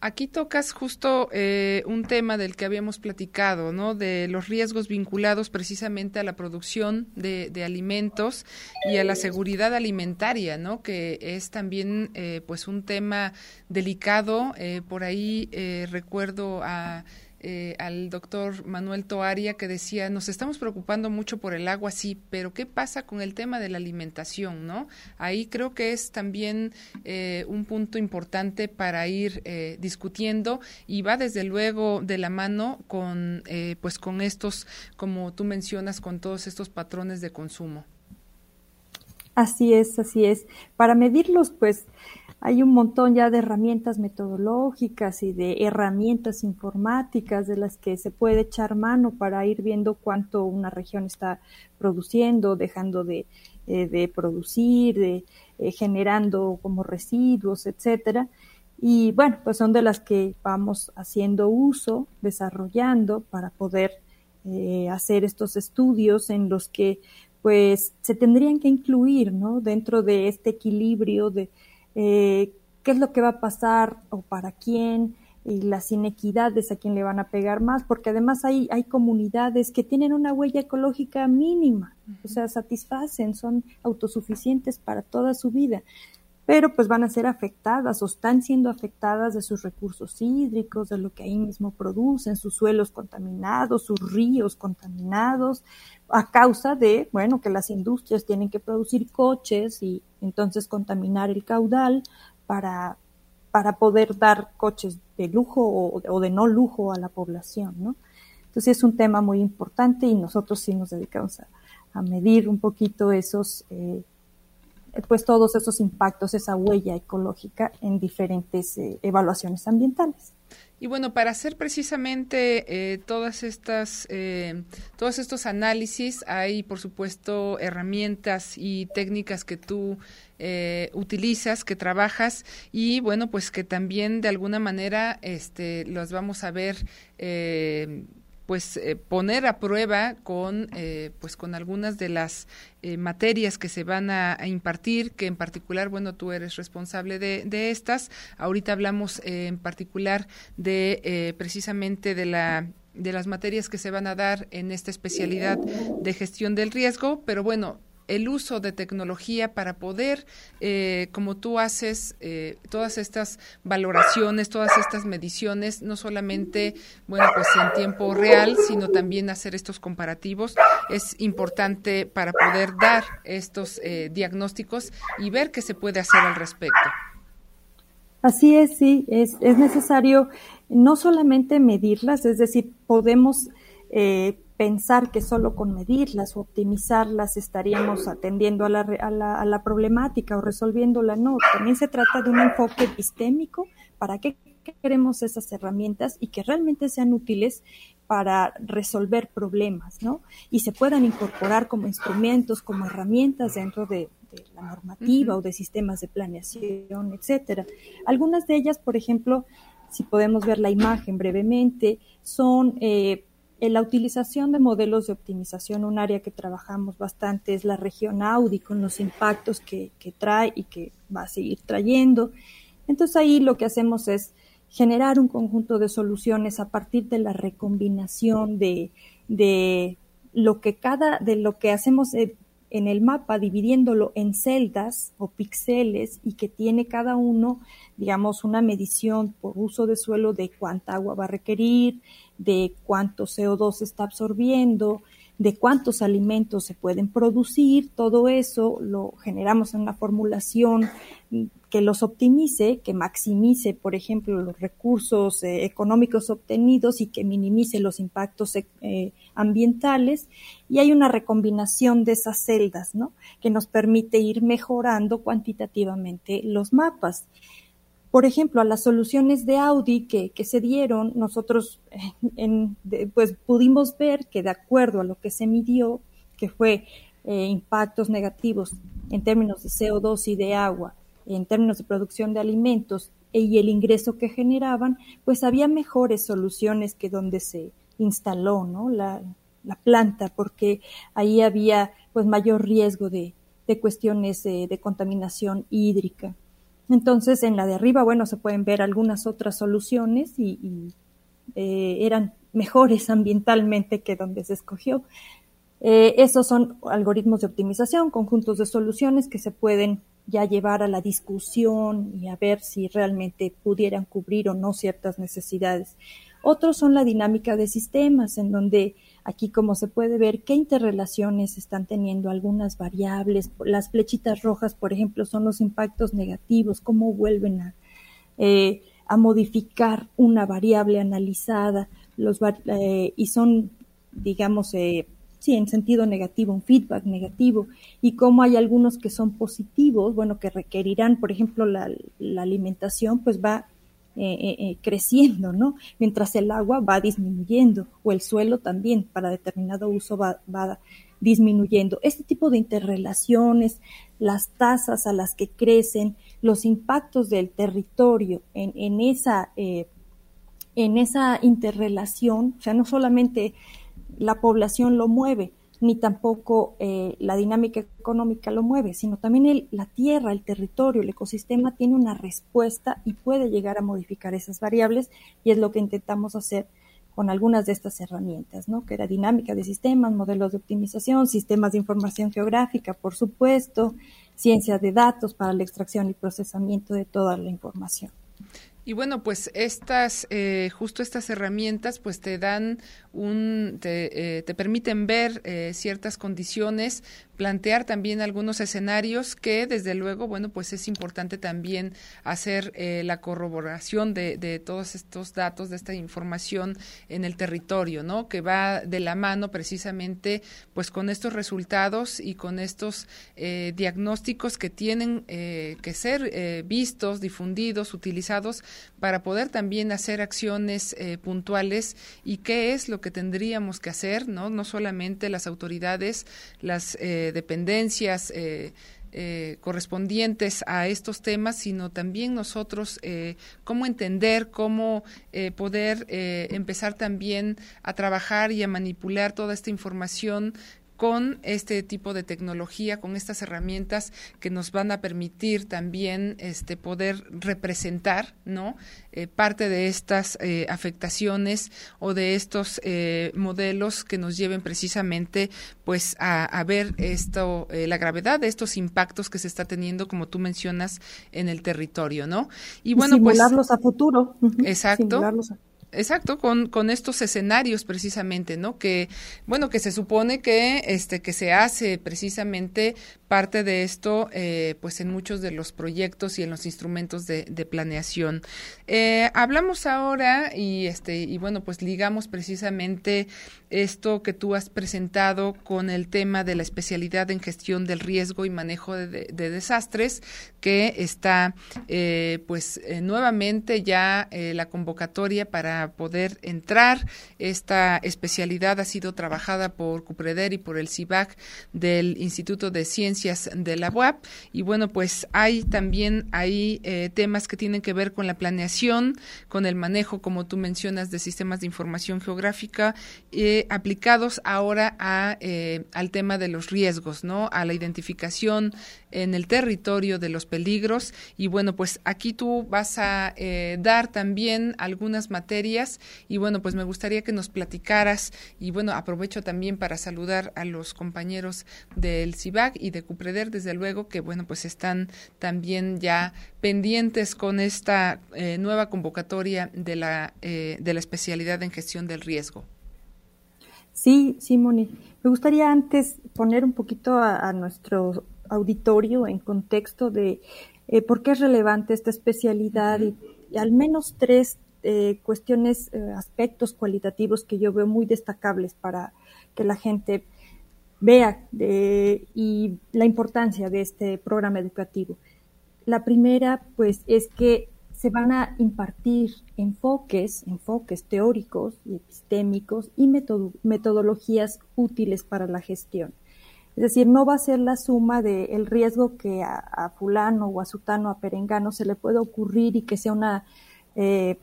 Aquí tocas justo eh, un tema del que habíamos platicado, ¿no? De los riesgos vinculados precisamente a la producción de, alimentos y a la seguridad alimentaria, ¿no? Que es también, eh, pues, un tema delicado. Eh, por ahí recuerdo a eh, al doctor Manuel Toaria que decía, nos estamos preocupando mucho por el agua, sí, pero ¿qué pasa con el tema de la alimentación? ¿no? Ahí creo que es también eh, un punto importante para ir eh, discutiendo y va desde luego de la mano con, pues con estos, como tú mencionas, con todos estos patrones de consumo. Así es, así es. Para medirlos, pues hay un montón ya de herramientas metodológicas y de herramientas informáticas de las que se puede echar mano para ir viendo cuánto una región está produciendo, dejando de, eh, producir, de, eh, generando como residuos, etcétera. Y bueno, pues son de las que vamos haciendo uso, desarrollando para poder eh, hacer estos estudios en los que pues se tendrían que incluir, ¿no? Dentro de este equilibrio de, eh, qué es lo que va a pasar o para quién, y las inequidades a quién le van a pegar más, porque además hay, hay comunidades que tienen una huella ecológica mínima, o sea, satisfacen, son autosuficientes para toda su vida, pero pues van a ser afectadas o están siendo afectadas de sus recursos hídricos, de lo que ahí mismo producen, sus suelos contaminados, sus ríos contaminados, a causa de, bueno, que las industrias tienen que producir coches y entonces contaminar el caudal para, para poder dar coches de lujo o, de no lujo a la población, ¿no? Entonces es un tema muy importante y nosotros sí nos dedicamos a, medir un poquito esos, eh, pues todos esos impactos, esa huella ecológica en diferentes eh, evaluaciones ambientales. Y bueno, para hacer precisamente eh, todas estas, eh, todos estos análisis, hay por supuesto herramientas y técnicas que tú eh, utilizas, que trabajas y bueno, pues que también de alguna manera este, los vamos a ver pues eh, poner a prueba con eh, pues con algunas de las eh, materias que se van a, impartir que en particular bueno tú eres responsable de, de estas. Ahorita hablamos en particular de precisamente de la de las materias que se van a dar en esta especialidad de gestión del riesgo, pero bueno, el uso de tecnología para poder, eh, como tú haces, eh, todas estas valoraciones, todas estas mediciones, no solamente, bueno, pues en tiempo real, sino también hacer estos comparativos, es importante para poder dar estos eh, diagnósticos y ver qué se puede hacer al respecto. Así es, sí, es, es necesario no solamente medirlas, es decir, podemos eh, pensar que solo con medirlas o optimizarlas estaríamos atendiendo a la, a la, a la problemática o resolviéndola. No, también se trata de un enfoque epistémico para qué queremos esas herramientas y que realmente sean útiles para resolver problemas, ¿no? Y se puedan incorporar como instrumentos, como herramientas dentro de, la normativa o de sistemas de planeación, etcétera. Algunas de ellas, por ejemplo, si podemos ver la imagen brevemente, son eh, la utilización de modelos de optimización. Un área que trabajamos bastante es la región Audi con los impactos que, trae y que va a seguir trayendo. Entonces ahí lo que hacemos es generar un conjunto de soluciones a partir de la recombinación de, de lo que cada, de lo que hacemos en el mapa, dividiéndolo en celdas o píxeles y que tiene cada uno, digamos, una medición por uso de suelo de cuánta agua va a requerir, de cuánto CO2 está absorbiendo, de cuántos alimentos se pueden producir, todo eso lo generamos en una formulación que los optimice, que maximice, por ejemplo, los recursos eh, económicos obtenidos y que minimice los impactos eh, ambientales. Y hay una recombinación de esas celdas, ¿no? Que nos permite ir mejorando cuantitativamente los mapas. Por ejemplo, a las soluciones de Audi que, se dieron, nosotros en, pues pudimos ver que de acuerdo a lo que se midió, que fue eh, impactos negativos en términos de CO2 y de agua, en términos de producción de alimentos y el ingreso que generaban, pues había mejores soluciones que donde se instaló ¿no? la, planta, porque ahí había pues mayor riesgo de, cuestiones de, contaminación hídrica. Entonces, en la de arriba, bueno, se pueden ver algunas otras soluciones y, eh, eran mejores ambientalmente que donde se escogió. Eh, esos son algoritmos de optimización, conjuntos de soluciones que se pueden ya llevar a la discusión y a ver si realmente pudieran cubrir o no ciertas necesidades. Otros son la dinámica de sistemas, en donde aquí como se puede ver qué interrelaciones están teniendo algunas variables. Las flechitas rojas, por ejemplo, son los impactos negativos, cómo vuelven a, eh, a modificar una variable analizada los, eh, y son, digamos, eh, sí, en sentido negativo, un feedback negativo, y cómo hay algunos que son positivos, bueno, que requerirán, por ejemplo, la, alimentación, pues va eh, eh, eh, creciendo, ¿no? Mientras el agua va disminuyendo, o el suelo también, para determinado uso va, disminuyendo. Este tipo de interrelaciones, las tasas a las que crecen, los impactos del territorio en, en esa, en esa interrelación, o sea, no solamente la población lo mueve, ni tampoco eh, la dinámica económica lo mueve, sino también la tierra, el territorio, el ecosistema tiene una respuesta y puede llegar a modificar esas variables y es lo que intentamos hacer con algunas de estas herramientas, ¿no? Que era dinámica de sistemas, modelos de optimización, sistemas de información geográfica, por supuesto, ciencia de datos para la extracción y procesamiento de toda la información. Y bueno, pues estas, eh, justo estas herramientas, pues te dan un, te, eh, te permiten ver eh, ciertas condiciones plantear también algunos escenarios que desde luego, bueno, pues es importante también hacer eh, la corroboración de, de, todos estos datos, de esta información en el territorio, ¿no? Que va de la mano precisamente pues con estos resultados y con estos eh, diagnósticos que tienen eh, que ser vistos, difundidos, utilizados para poder también hacer acciones puntuales y qué es lo que tendríamos que hacer, ¿no? No solamente las autoridades, las eh, eh, correspondientes a estos temas, sino también nosotros eh, cómo entender, cómo poder empezar también a trabajar y a manipular toda esta información con este tipo de tecnología, con estas herramientas que nos van a permitir también este, poder representar ¿no? Eh, parte de estas eh, afectaciones o de estos eh, modelos que nos lleven precisamente pues a, ver esto, la gravedad de estos impactos que se está teniendo, como tú mencionas, en el territorio, ¿no? Y bueno, pues simularlos a futuro. Exacto. Exacto, con, con estos escenarios precisamente, ¿no? Que, bueno, que se supone que, este, que se hace precisamente parte de esto, eh, pues en muchos de los proyectos y en los instrumentos de, planeación. Eh, hablamos ahora y, este, y bueno, pues ligamos precisamente esto que tú has presentado con el tema de la especialidad en gestión del riesgo y manejo de, desastres, que está, eh, pues, nuevamente ya la convocatoria para poder entrar. Esta especialidad ha sido trabajada por Cupreder y por el CIVAC del Instituto de Ciencias de la UAP. Y bueno, pues hay también ahí eh, temas que tienen que ver con la planeación, con el manejo, como tú mencionas, de sistemas de información geográfica, eh, aplicados ahora a, eh, al tema de los riesgos, ¿no? A la identificación en el territorio de los peligros. Y bueno, pues aquí tú vas a eh, dar también algunas materias y bueno, pues me gustaría que nos platicaras y bueno, aprovecho también para saludar a los compañeros del CIVAC y de Cupreder, desde luego que bueno, pues están también ya pendientes con esta eh, nueva convocatoria de la, eh, de la especialidad en gestión del riesgo. Sí, sí, Moni. Me gustaría antes poner un poquito a, a nuestro auditorio en contexto de eh, por qué es relevante esta especialidad y, al menos tres eh, cuestiones, eh, aspectos cualitativos que yo veo muy destacables para que la gente vea y la importancia de este programa educativo. La primera, pues, es que se van a impartir enfoques, enfoques teóricos y epistémicos y metodologías útiles para la gestión. Es decir, no va a ser la suma del riesgo que a, fulano o a sutano, a perengano se le puede ocurrir y que sea una eh,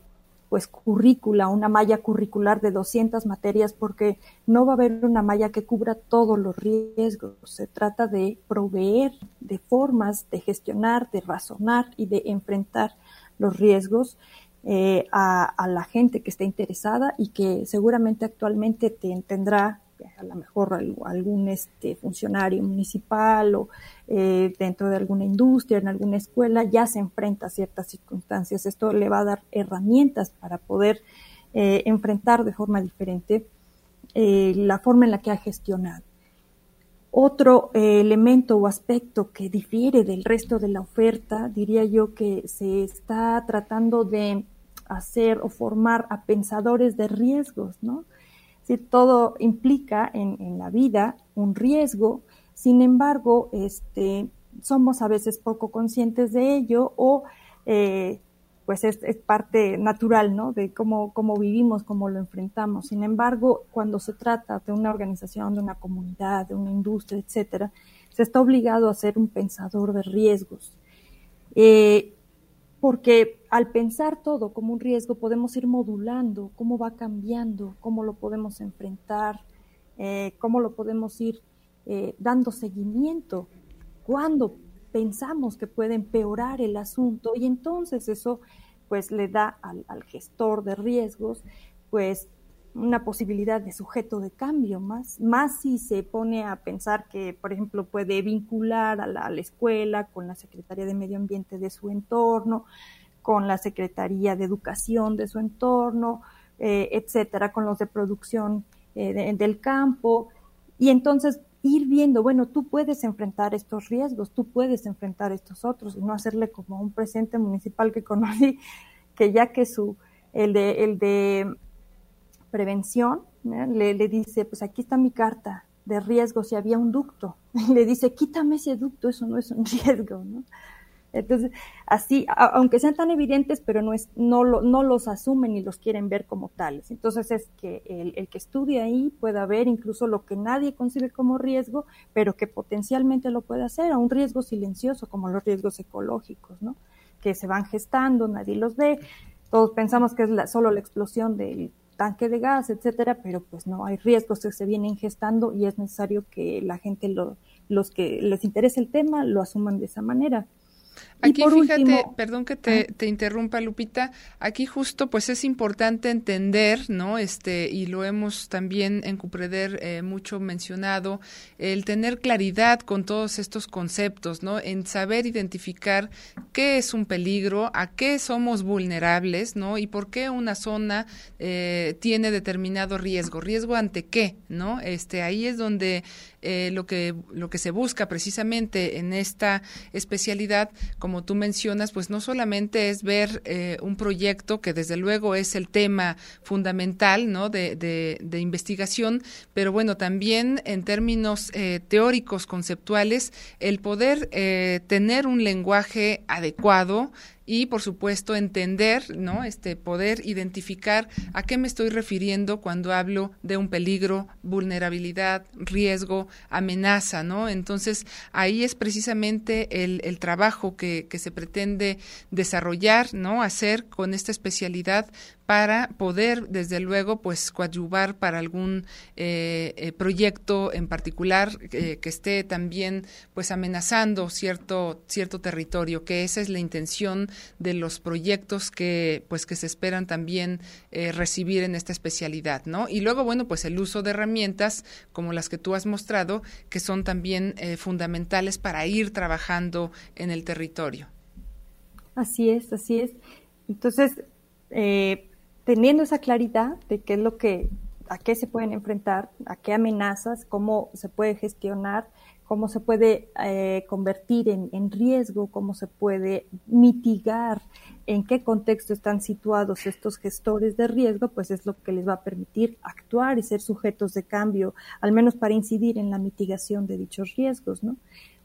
pues currícula, una malla curricular de 200 materias, porque no va a haber una malla que cubra todos los riesgos. Se trata de proveer de formas de gestionar, de razonar y de enfrentar los riesgos eh, a, a, la gente que esté interesada y que seguramente actualmente te, tendrá a lo mejor algún este, funcionario municipal o eh, dentro de alguna industria, en alguna escuela, ya se enfrenta a ciertas circunstancias. Esto le va a dar herramientas para poder eh, enfrentar de forma diferente eh, la forma en la que ha gestionado. Otro elemento o aspecto que difiere del resto de la oferta, diría yo que se está tratando de hacer o formar a pensadores de riesgos, ¿no? Todo implica en, la vida un riesgo, sin embargo, este, somos a veces poco conscientes de ello o eh, pues es, parte natural, ¿no? De cómo, cómo vivimos, cómo lo enfrentamos. Sin embargo, cuando se trata de una organización, de una comunidad, de una industria, etcétera, se está obligado a ser un pensador de riesgos. Eh, porque al pensar todo como un riesgo podemos ir modulando cómo va cambiando, cómo lo podemos enfrentar, eh, cómo lo podemos ir eh, dando seguimiento, cuando pensamos que puede empeorar el asunto. Y entonces eso pues le da al, gestor de riesgos pues una posibilidad de sujeto de cambio, más, más si se pone a pensar que, por ejemplo, puede vincular a la, escuela con la Secretaría de Medio Ambiente de su entorno, con la Secretaría de Educación de su entorno, eh, etcétera, con los de producción eh, del campo. Y entonces ir viendo, bueno, tú puedes enfrentar estos riesgos, tú puedes enfrentar estos otros, y no hacerle como un presidente municipal que conocí, que ya que su, el de, el de prevención, le, le, dice, pues aquí está mi carta de riesgo si había un ducto. Le dice, quítame ese ducto, eso no es un riesgo, ¿no? Entonces, así, aunque sean tan evidentes, pero no, es, no, lo, no los asumen y los quieren ver como tales. Entonces, es que el, el, que estudie ahí pueda ver incluso lo que nadie concibe como riesgo, pero que potencialmente lo puede hacer, a un riesgo silencioso, como los riesgos ecológicos, ¿no? Que se van gestando, nadie los ve. Todos pensamos que es la, solo la explosión del tanque de gas, etcétera, pero pues no, hay riesgos que se vienen gestando y es necesario que la gente, lo, los que les interese el tema, lo asuman de esa manera. Aquí fíjate, perdón que te, te, interrumpa Lupita, aquí justo pues es importante entender, ¿no? Este, y lo hemos también en Cupreder eh, mucho mencionado, el tener claridad con todos estos conceptos, ¿no? En saber identificar qué es un peligro, a qué somos vulnerables, ¿no? Y por qué una zona eh, tiene determinado riesgo, riesgo ante qué, ¿no? Este, ahí es donde eh, lo que lo que se busca precisamente en esta especialidad como tú mencionas, pues no solamente es ver eh, un proyecto que desde luego es el tema fundamental ¿no? de, de, investigación, pero bueno, también en términos eh, teóricos, conceptuales, el poder eh, tener un lenguaje adecuado, y por supuesto entender, ¿no? Este poder identificar a qué me estoy refiriendo cuando hablo de un peligro, vulnerabilidad, riesgo, amenaza, ¿no? Entonces, ahí es precisamente el, el trabajo que, que se pretende desarrollar, ¿no? Hacer con esta especialidad para poder, desde luego, pues coadyuvar para algún eh, eh, proyecto en particular eh, que esté también, pues amenazando cierto cierto territorio. Que esa es la intención de los proyectos que, pues, que se esperan también recibir en esta especialidad, ¿no? Y luego, bueno, pues el uso de herramientas como las que tú has mostrado, que son también fundamentales para ir trabajando en el territorio. Así es, así es. Entonces, eh, teniendo esa claridad de qué es lo que, a qué se pueden enfrentar, a qué amenazas, cómo se puede gestionar, cómo se puede eh, convertir en, en, riesgo, cómo se puede mitigar, en qué contexto están situados estos gestores de riesgo, pues es lo que les va a permitir actuar y ser sujetos de cambio, al menos para incidir en la mitigación de dichos riesgos. ¿no?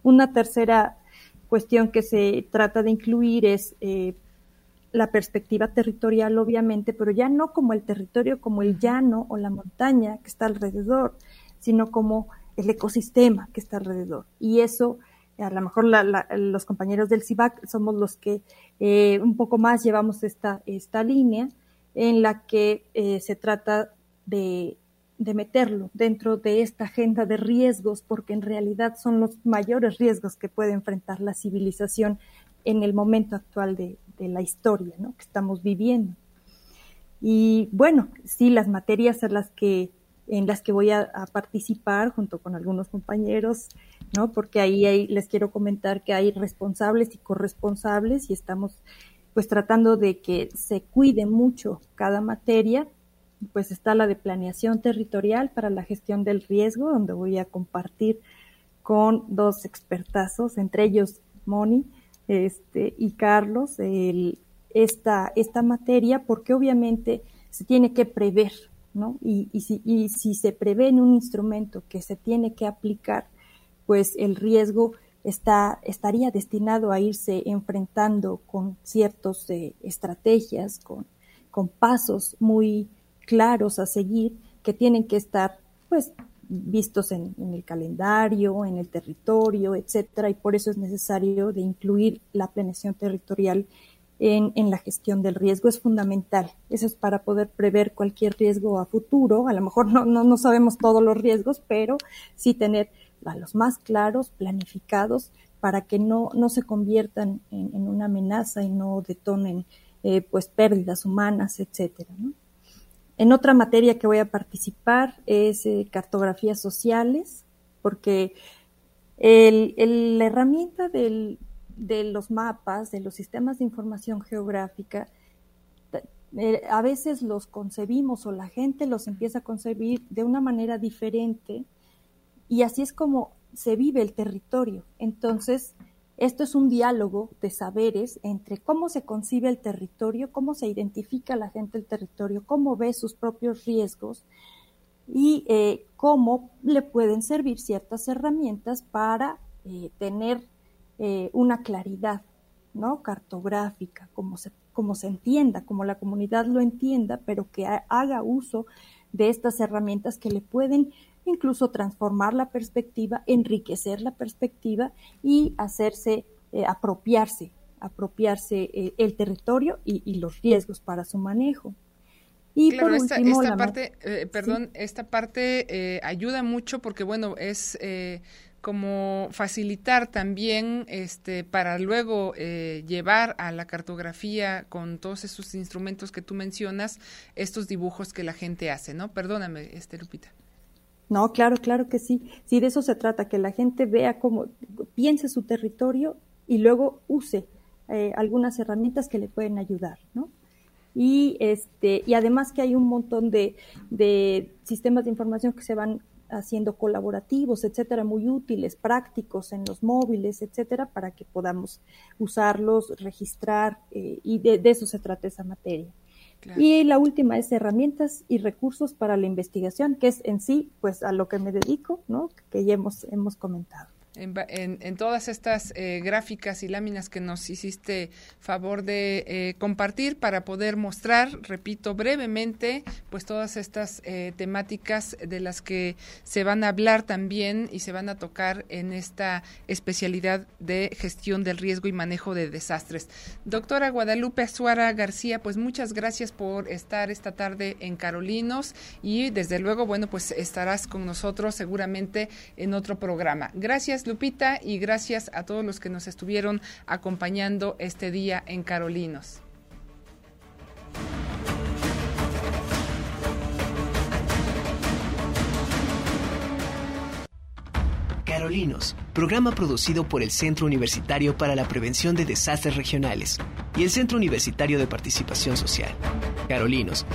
Una tercera cuestión que se trata de incluir es eh, la perspectiva territorial, obviamente, pero ya no como el territorio, como el llano o la montaña que está alrededor, sino como el ecosistema que está alrededor. Y eso, a lo mejor los compañeros del CIVAC somos los que eh, un poco más llevamos esta, esta línea en la que eh, se trata de, de meterlo dentro de esta agenda de riesgos, porque en realidad son los mayores riesgos que puede enfrentar la civilización en el momento actual de, la historia ¿no? que estamos viviendo. Y bueno, sí, las materias en las que, en las que voy a, participar junto con algunos compañeros, ¿no? Porque ahí les quiero comentar que hay responsables y corresponsables y estamos pues tratando de que se cuide mucho cada materia. Pues está la de planeación territorial para la gestión del riesgo, donde voy a compartir con dos expertazos, entre ellos Moni, este, y Carlos esta, esta materia porque obviamente se tiene que prever, ¿no? Y, y si se prevé en un instrumento que se tiene que aplicar, pues el riesgo está, estaría destinado a irse enfrentando con ciertas eh, estrategias, con, con pasos muy claros a seguir que tienen que estar pues vistos en, el calendario, en el territorio, etcétera, y por eso es necesario de incluir la planeación territorial en, la gestión del riesgo es fundamental. Eso es para poder prever cualquier riesgo a futuro. A lo mejor no, sabemos todos los riesgos, pero sí tener a los más claros, planificados, para que no, no se conviertan en, en una amenaza y no detonen eh, pues pérdidas humanas, etcétera. En otra materia que voy a participar es eh, cartografías sociales, porque la herramienta de los mapas, de los sistemas de información geográfica, eh, a veces los concebimos o la gente los empieza a concebir de una manera diferente y así es como se vive el territorio. Entonces, esto es un diálogo de saberes entre cómo se concibe el territorio, cómo se identifica la gente el territorio, cómo ve sus propios riesgos y eh, cómo le pueden servir ciertas herramientas para eh, tener eh, una claridad ¿no? cartográfica, como se, como se entienda, como la comunidad lo entienda, pero que haga uso de estas herramientas que le pueden incluso transformar la perspectiva, enriquecer la perspectiva y hacerse, eh, apropiarse, apropiarse eh, el territorio y, los riesgos para su manejo. Y por último, esta, parte, eh, perdón, esta parte ayuda mucho porque, bueno, es como facilitar también este para luego llevar a la cartografía con todos esos instrumentos que tú mencionas estos dibujos que la gente hace, ¿no? Perdóname, este Lupita. No, claro, claro que sí. Sí, de eso se trata, que la gente vea cómo, piense su territorio y luego use eh, algunas herramientas que le pueden ayudar, ¿no? Y, este, y además que hay un montón de, de sistemas de información que se van haciendo colaborativos, etcétera, muy útiles, prácticos en los móviles, etcétera, para que podamos usarlos, registrar, eh, y de, eso se trata esa materia. Y la última es herramientas y recursos para la investigación, que es en sí, pues, a lo que me dedico, ¿no? Que ya hemos, hemos comentado. En, todas estas eh, gráficas y láminas que nos hiciste favor de eh, compartir para poder mostrar, repito brevemente, pues todas estas eh, temáticas de las que se van a hablar también y se van a tocar en esta especialidad de gestión del riesgo y manejo de desastres. Doctora Guadalupe Azuara García, pues muchas gracias por estar esta tarde en Carolinos y desde luego, bueno, pues estarás con nosotros seguramente en otro programa. Lupita y gracias a todos los que nos estuvieron acompañando este día en Carolinos. Carolinos, programa producido por el Centro Universitario para la Prevención de Desastres Regionales y el Centro Universitario de Participación Social. Carolinos,